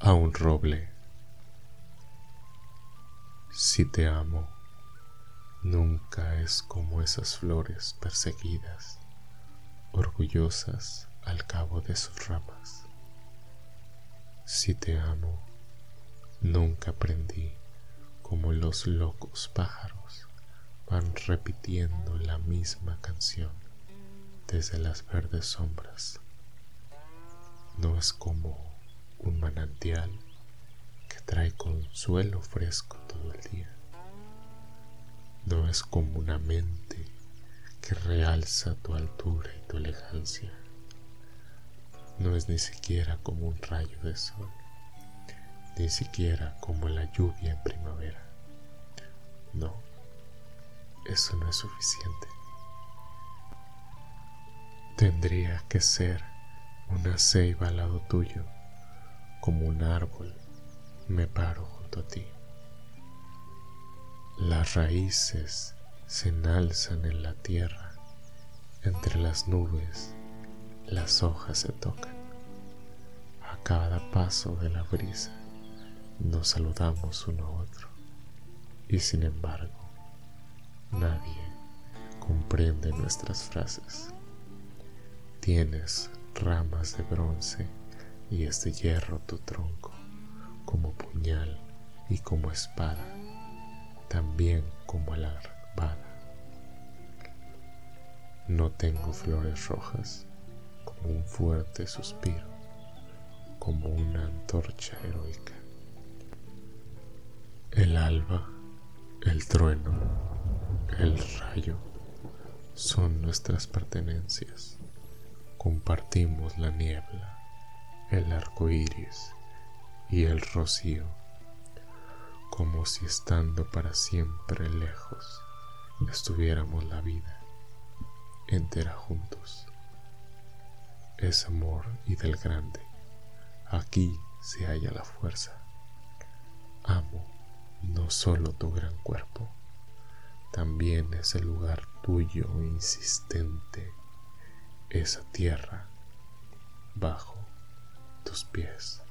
a un roble. Si te amo, nunca es como esas flores perseguidas, orgullosas al cabo de sus ramas. Si te amo, nunca aprendí como los locos pájaros van repitiendo la misma canción desde las verdes sombras. No es como un manantial que trae consuelo fresco todo el día. No es como una mente que realza tu altura y tu elegancia. No es ni siquiera como un rayo de sol, ni siquiera como la lluvia en primavera. No, eso no es suficiente. Tendría que ser una ceiba al lado tuyo, como un árbol, me paro junto a ti. Las raíces se enalzan en la tierra, entre las nubes las hojas se tocan. A cada paso de la brisa nos saludamos uno a otro y sin embargo nadie comprende nuestras frases. Tienes ramas de bronce y es de hierro tu tronco, como puñal y como espada, también como alargada. No tengo flores rojas, como un fuerte suspiro, como una antorcha heroica. El alba, el trueno, el rayo son nuestras pertenencias compartimos la niebla, el arco iris y el rocío, como si estando para siempre lejos estuviéramos la vida entera juntos. Es amor y del grande, aquí se halla la fuerza. Amo no solo tu gran cuerpo, también ese lugar tuyo insistente esa tierra bajo tus pies.